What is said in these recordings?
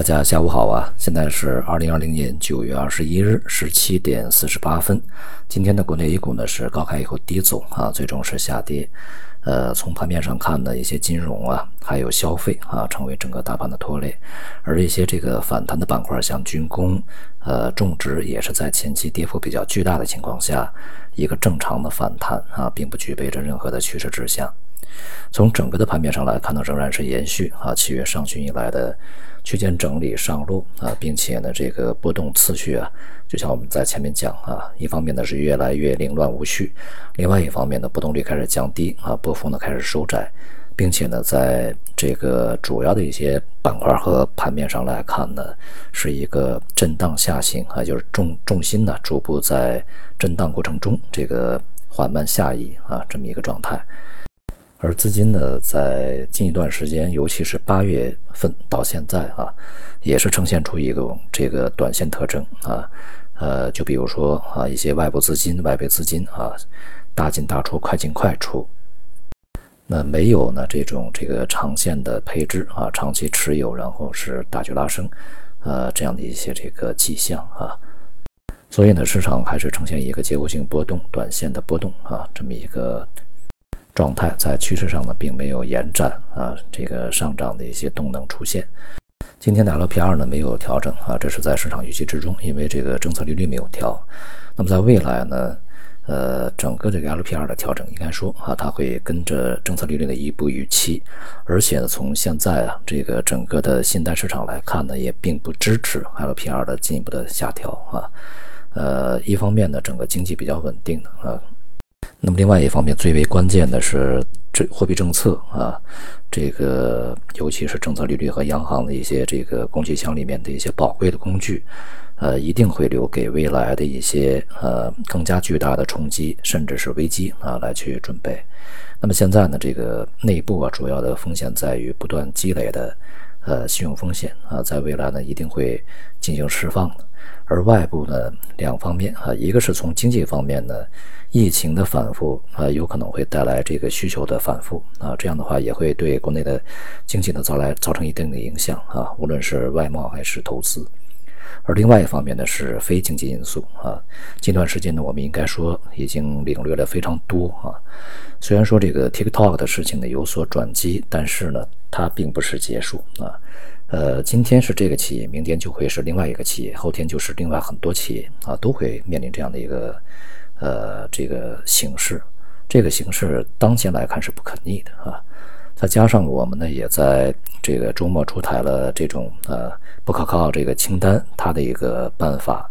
大家下午好啊！现在是二零二零年九月二十一日十七点四十八分。今天的国内 A 股呢是高开以后低走啊，最终是下跌。呃，从盘面上看呢，一些金融啊，还有消费啊，成为整个大盘的拖累。而一些这个反弹的板块，像军工、呃种植，也是在前期跌幅比较巨大的情况下，一个正常的反弹啊，并不具备着任何的趋势指向。从整个的盘面上来看呢，仍然是延续啊七月上旬以来的区间整理上路啊，并且呢这个波动次序啊，就像我们在前面讲啊，一方面呢是越来越凌乱无序，另外一方面呢波动率开始降低啊，波幅呢开始收窄，并且呢在这个主要的一些板块和盘面上来看呢，是一个震荡下行啊，就是重重心呢逐步在震荡过程中这个缓慢下移啊这么一个状态。而资金呢，在近一段时间，尤其是八月份到现在啊，也是呈现出一种这个短线特征啊，呃，就比如说啊，一些外部资金、外围资金啊，大进大出、快进快出，那没有呢这种这个长线的配置啊，长期持有，然后是大举拉升，呃，这样的一些这个迹象啊，所以呢，市场还是呈现一个结构性波动、短线的波动啊，这么一个。状态在趋势上呢，并没有延展啊，这个上涨的一些动能出现。今天的 LPR 呢没有调整啊，这是在市场预期之中，因为这个政策利率没有调。那么在未来呢，呃，整个这个 LPR 的调整应该说啊，它会跟着政策利率的一步预期，而且呢，从现在啊这个整个的信贷市场来看呢，也并不支持 LPR 的进一步的下调啊。呃，一方面呢，整个经济比较稳定的啊。那么另外一方面，最为关键的是这货币政策啊，这个尤其是政策利率和央行的一些这个工具箱里面的一些宝贵的工具，呃，一定会留给未来的一些呃更加巨大的冲击甚至是危机啊来去准备。那么现在呢，这个内部啊主要的风险在于不断积累的呃信用风险啊，在未来呢一定会进行释放的。而外部呢两方面啊，一个是从经济方面呢。疫情的反复啊，有可能会带来这个需求的反复啊，这样的话也会对国内的经济呢造来造成一定的影响啊，无论是外贸还是投资。而另外一方面呢，是非经济因素啊。近段时间呢，我们应该说已经领略了非常多啊。虽然说这个 TikTok 的事情呢有所转机，但是呢，它并不是结束啊。呃，今天是这个企业，明天就会是另外一个企业，后天就是另外很多企业啊，都会面临这样的一个。呃，这个形势，这个形势当前来看是不可逆的啊。再加上我们呢，也在这个周末出台了这种呃不可靠这个清单，它的一个办法。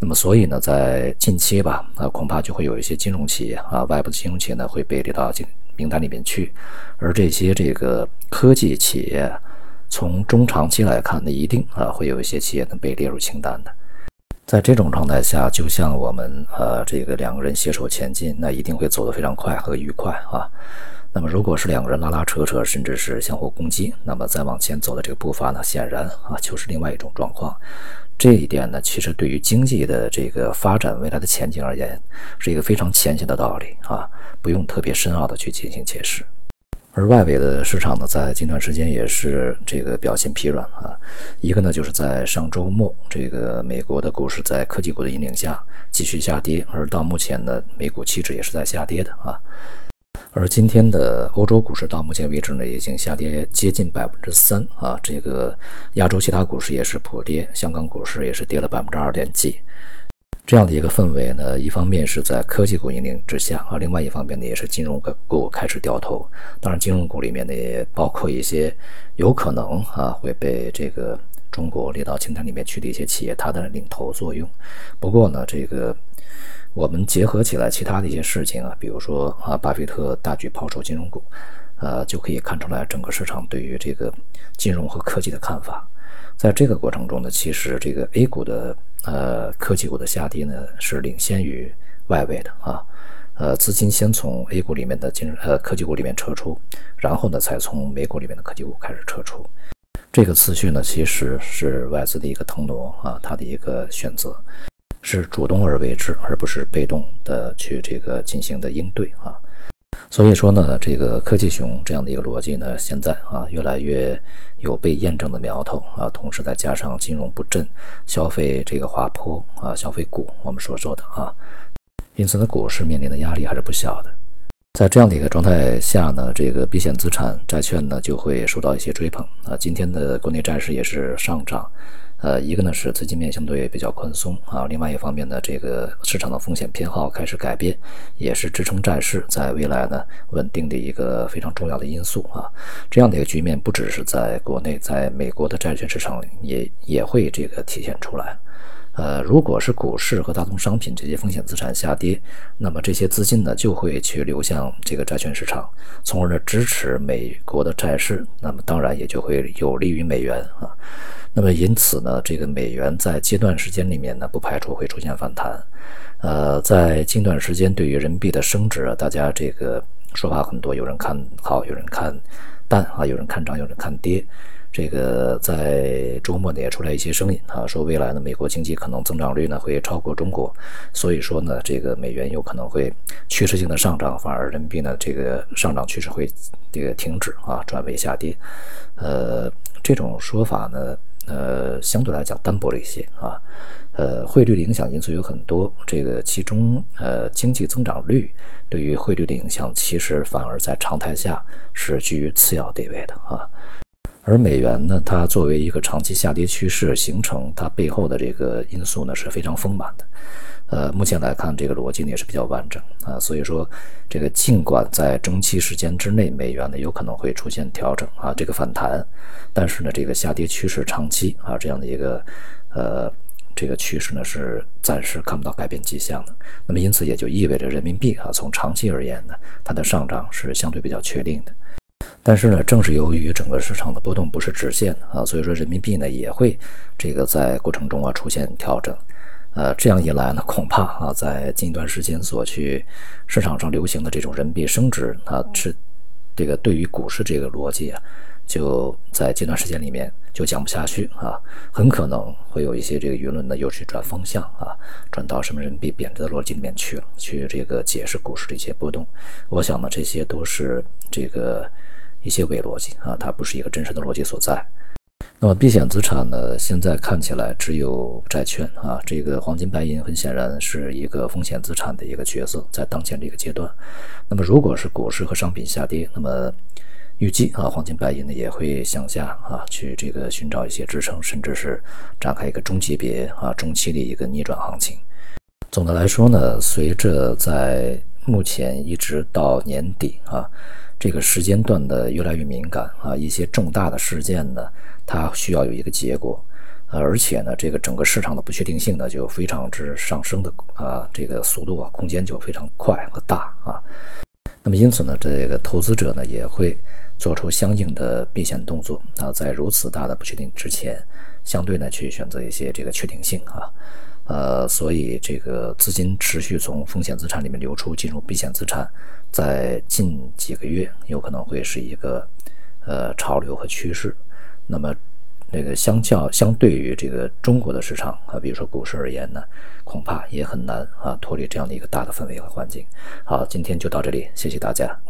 那么，所以呢，在近期吧，啊，恐怕就会有一些金融企业啊，外部的金融企业呢会被列到名单里面去。而这些这个科技企业，从中长期来看呢，一定啊会有一些企业呢被列入清单的。在这种状态下，就像我们呃这个两个人携手前进，那一定会走得非常快和愉快啊。那么如果是两个人拉拉扯扯，甚至是相互攻击，那么再往前走的这个步伐呢，显然啊就是另外一种状况。这一点呢，其实对于经济的这个发展未来的前景而言，是一个非常浅显的道理啊，不用特别深奥的去进行解释。而外围的市场呢，在近段时间也是这个表现疲软啊。一个呢，就是在上周末，这个美国的股市在科技股的引领下继续下跌，而到目前呢，美股期指也是在下跌的啊。而今天的欧洲股市到目前为止呢，已经下跌接近百分之三啊。这个亚洲其他股市也是普跌，香港股市也是跌了百分之二点几。这样的一个氛围呢，一方面是在科技股引领之下啊，另外一方面呢，也是金融股开始掉头。当然，金融股里面呢，也包括一些有可能啊会被这个中国列到清单里面去的一些企业，它的领头作用。不过呢，这个我们结合起来其他的一些事情啊，比如说啊，巴菲特大举抛售金融股，呃，就可以看出来整个市场对于这个金融和科技的看法。在这个过程中呢，其实这个 A 股的呃科技股的下跌呢是领先于外围的啊，呃资金先从 A 股里面的金呃科技股里面撤出，然后呢才从美股里面的科技股开始撤出，这个次序呢其实是外资的一个腾挪啊，它的一个选择。是主动而为之，而不是被动的去这个进行的应对啊。所以说呢，这个科技熊这样的一个逻辑呢，现在啊越来越有被验证的苗头啊，同时再加上金融不振、消费这个滑坡啊，消费股我们所说的啊，因此呢，股市面临的压力还是不小的。在这样的一个状态下呢，这个避险资产债券呢就会受到一些追捧啊。今天的国内债市也是上涨。呃，一个呢是资金面相对比较宽松啊，另外一方面呢，这个市场的风险偏好开始改变，也是支撑债市在未来呢稳定的一个非常重要的因素啊。这样的一个局面不只是在国内，在美国的债券市场也也会这个体现出来。呃，如果是股市和大宗商品这些风险资产下跌，那么这些资金呢就会去流向这个债券市场，从而呢支持美国的债市，那么当然也就会有利于美元啊。那么因此呢，这个美元在阶段时间里面呢，不排除会出现反弹。呃，在近段时间对于人民币的升值啊，大家这个说法很多，有人看好，有人看淡啊，有人看涨，有人看跌。这个在周末呢也出来一些声音啊，说未来呢美国经济可能增长率呢会超过中国，所以说呢这个美元有可能会趋势性的上涨，反而人民币呢这个上涨趋势会这个停止啊，转为下跌。呃，这种说法呢。呃，相对来讲单薄了一些啊。呃，汇率的影响因素有很多，这个其中呃，经济增长率对于汇率的影响，其实反而在常态下是居于次要地位的啊。而美元呢，它作为一个长期下跌趋势形成，它背后的这个因素呢是非常丰满的。呃，目前来看，这个逻辑呢也是比较完整啊。所以说，这个尽管在中期时间之内，美元呢有可能会出现调整啊，这个反弹，但是呢，这个下跌趋势长期啊这样的一个呃这个趋势呢是暂时看不到改变迹象的。那么因此也就意味着人民币啊从长期而言呢，它的上涨是相对比较确定的。但是呢，正是由于整个市场的波动不是直线啊，所以说人民币呢也会这个在过程中啊出现调整。呃，这样一来呢，恐怕啊，在近一段时间所去市场上流行的这种人民币升值啊，是这个对于股市这个逻辑啊，就在近段时间里面就讲不下去啊，很可能会有一些这个舆论呢又去转方向啊，转到什么人民币贬值的逻辑里面去了，去这个解释股市的一些波动。我想呢，这些都是这个一些伪逻辑啊，它不是一个真实的逻辑所在。那么避险资产呢？现在看起来只有债券啊，这个黄金白银很显然是一个风险资产的一个角色，在当前这个阶段。那么如果是股市和商品下跌，那么预计啊，黄金白银呢也会向下啊，去这个寻找一些支撑，甚至是展开一个中级别啊中期的一个逆转行情。总的来说呢，随着在目前一直到年底啊这个时间段的越来越敏感啊，一些重大的事件呢。它需要有一个结果，而且呢，这个整个市场的不确定性呢就非常之上升的啊，这个速度啊，空间就非常快和大啊。那么因此呢，这个投资者呢也会做出相应的避险动作啊，在如此大的不确定之前，相对呢去选择一些这个确定性啊，呃，所以这个资金持续从风险资产里面流出进入避险资产，在近几个月有可能会是一个呃潮流和趋势。那么，那个相较相对于这个中国的市场啊，比如说股市而言呢，恐怕也很难啊脱离这样的一个大的氛围和环境。好，今天就到这里，谢谢大家。